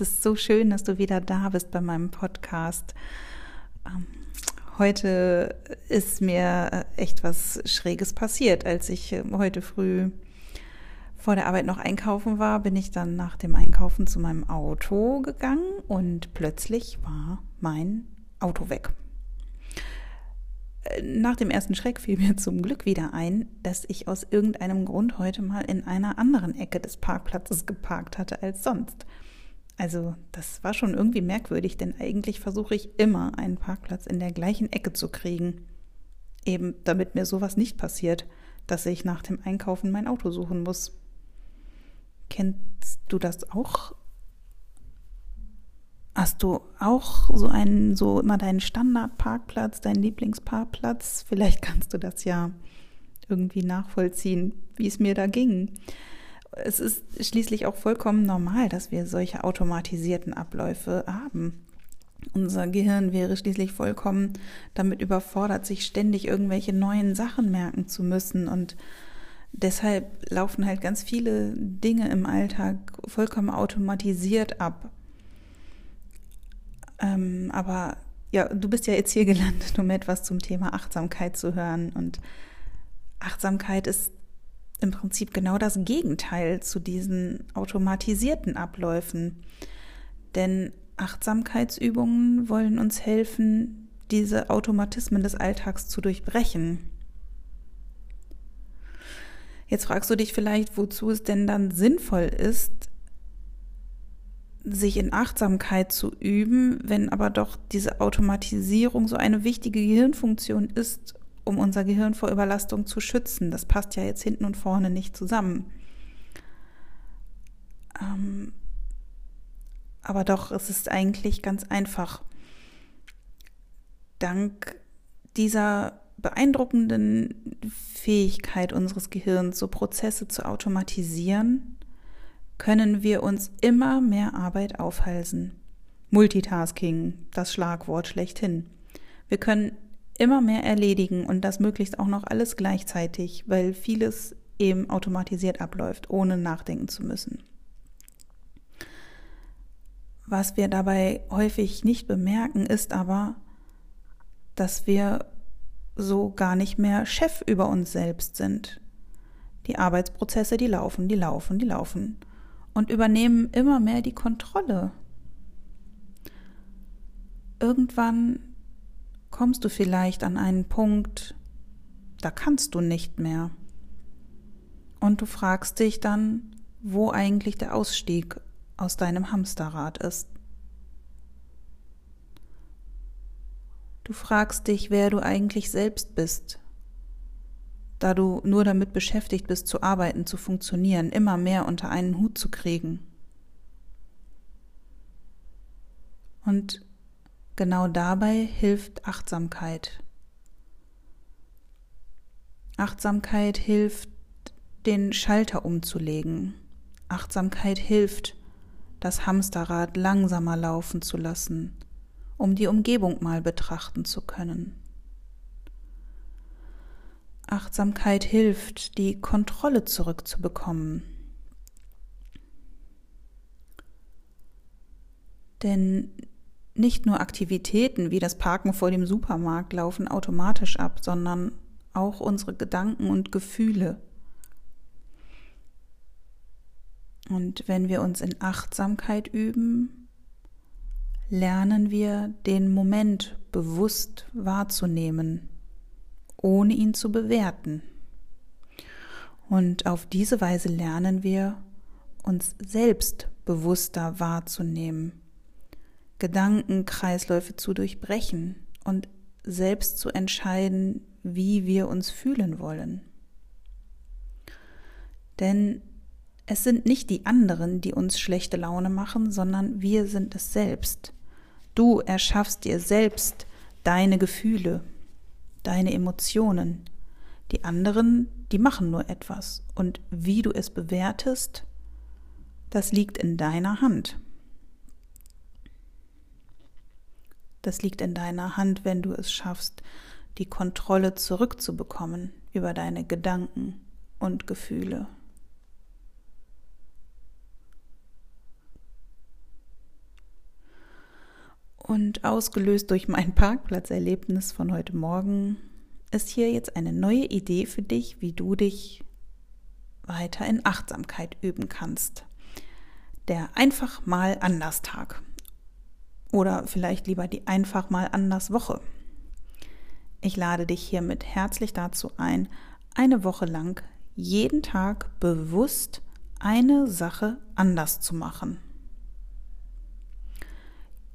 Es ist so schön, dass du wieder da bist bei meinem Podcast. Ähm, heute ist mir echt was Schräges passiert. Als ich ähm, heute früh vor der Arbeit noch einkaufen war, bin ich dann nach dem Einkaufen zu meinem Auto gegangen und plötzlich war mein Auto weg. Nach dem ersten Schreck fiel mir zum Glück wieder ein, dass ich aus irgendeinem Grund heute mal in einer anderen Ecke des Parkplatzes geparkt hatte als sonst. Also das war schon irgendwie merkwürdig, denn eigentlich versuche ich immer einen Parkplatz in der gleichen Ecke zu kriegen. Eben damit mir sowas nicht passiert, dass ich nach dem Einkaufen mein Auto suchen muss. Kennst du das auch? Hast du auch so einen, so immer deinen Standardparkplatz, deinen Lieblingsparkplatz? Vielleicht kannst du das ja irgendwie nachvollziehen, wie es mir da ging. Es ist schließlich auch vollkommen normal, dass wir solche automatisierten Abläufe haben. Unser Gehirn wäre schließlich vollkommen damit überfordert, sich ständig irgendwelche neuen Sachen merken zu müssen. Und deshalb laufen halt ganz viele Dinge im Alltag vollkommen automatisiert ab. Ähm, aber ja, du bist ja jetzt hier gelandet, um etwas zum Thema Achtsamkeit zu hören. Und Achtsamkeit ist im Prinzip genau das Gegenteil zu diesen automatisierten Abläufen. Denn Achtsamkeitsübungen wollen uns helfen, diese Automatismen des Alltags zu durchbrechen. Jetzt fragst du dich vielleicht, wozu es denn dann sinnvoll ist, sich in Achtsamkeit zu üben, wenn aber doch diese Automatisierung so eine wichtige Gehirnfunktion ist, um unser Gehirn vor Überlastung zu schützen. Das passt ja jetzt hinten und vorne nicht zusammen. Ähm, aber doch, es ist eigentlich ganz einfach. Dank dieser beeindruckenden Fähigkeit unseres Gehirns, so Prozesse zu automatisieren, können wir uns immer mehr Arbeit aufhalsen. Multitasking, das Schlagwort schlechthin. Wir können immer mehr erledigen und das möglichst auch noch alles gleichzeitig, weil vieles eben automatisiert abläuft, ohne nachdenken zu müssen. Was wir dabei häufig nicht bemerken, ist aber, dass wir so gar nicht mehr Chef über uns selbst sind. Die Arbeitsprozesse, die laufen, die laufen, die laufen und übernehmen immer mehr die Kontrolle. Irgendwann kommst du vielleicht an einen Punkt, da kannst du nicht mehr. Und du fragst dich dann, wo eigentlich der Ausstieg aus deinem Hamsterrad ist. Du fragst dich, wer du eigentlich selbst bist, da du nur damit beschäftigt bist, zu arbeiten, zu funktionieren, immer mehr unter einen Hut zu kriegen. Und genau dabei hilft Achtsamkeit. Achtsamkeit hilft, den Schalter umzulegen. Achtsamkeit hilft, das Hamsterrad langsamer laufen zu lassen, um die Umgebung mal betrachten zu können. Achtsamkeit hilft, die Kontrolle zurückzubekommen. Denn nicht nur Aktivitäten wie das Parken vor dem Supermarkt laufen automatisch ab, sondern auch unsere Gedanken und Gefühle. Und wenn wir uns in Achtsamkeit üben, lernen wir den Moment bewusst wahrzunehmen ohne ihn zu bewerten. Und auf diese Weise lernen wir, uns selbst bewusster wahrzunehmen, Gedankenkreisläufe zu durchbrechen und selbst zu entscheiden, wie wir uns fühlen wollen. Denn es sind nicht die anderen, die uns schlechte Laune machen, sondern wir sind es selbst. Du erschaffst dir selbst deine Gefühle, deine Emotionen. Die anderen, die machen nur etwas. Und wie du es bewertest, das liegt in deiner Hand. Das liegt in deiner Hand, wenn du es schaffst, die Kontrolle zurückzubekommen über deine Gedanken und Gefühle. Und ausgelöst durch mein Parkplatzerlebnis von heute Morgen ist hier jetzt eine neue Idee für dich, wie du dich weiter in Achtsamkeit üben kannst. Der einfach mal anders Tag. Oder vielleicht lieber die einfach mal anders Woche. Ich lade dich hiermit herzlich dazu ein, eine Woche lang jeden Tag bewusst eine Sache anders zu machen.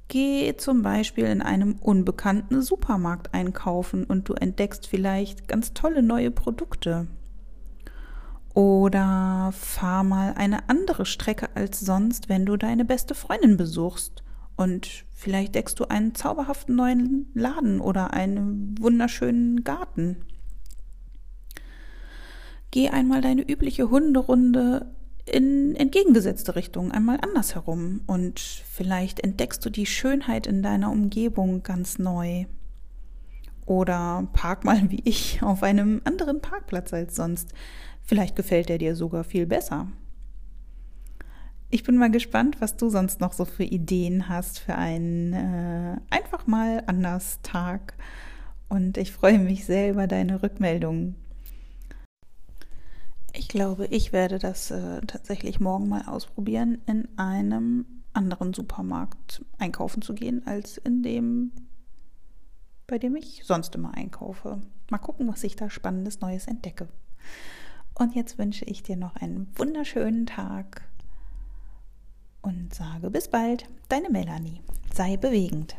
Geh zum Beispiel in einem unbekannten Supermarkt einkaufen und du entdeckst vielleicht ganz tolle neue Produkte. Oder fahr mal eine andere Strecke als sonst, wenn du deine beste Freundin besuchst. Und vielleicht deckst du einen zauberhaften neuen Laden oder einen wunderschönen Garten. Geh einmal deine übliche Hunderunde in entgegengesetzte Richtung, einmal anders herum. Und vielleicht entdeckst du die Schönheit in deiner Umgebung ganz neu. Oder park mal wie ich auf einem anderen Parkplatz als sonst. Vielleicht gefällt er dir sogar viel besser. Ich bin mal gespannt, was du sonst noch so für Ideen hast für einen äh, einfach mal anders Tag. Und ich freue mich sehr über deine Rückmeldungen. Ich glaube, ich werde das äh, tatsächlich morgen mal ausprobieren, in einem anderen Supermarkt einkaufen zu gehen, als in dem, bei dem ich sonst immer einkaufe. Mal gucken, was ich da spannendes Neues entdecke. Und jetzt wünsche ich dir noch einen wunderschönen Tag sage bis bald, deine Melanie. Sei bewegend.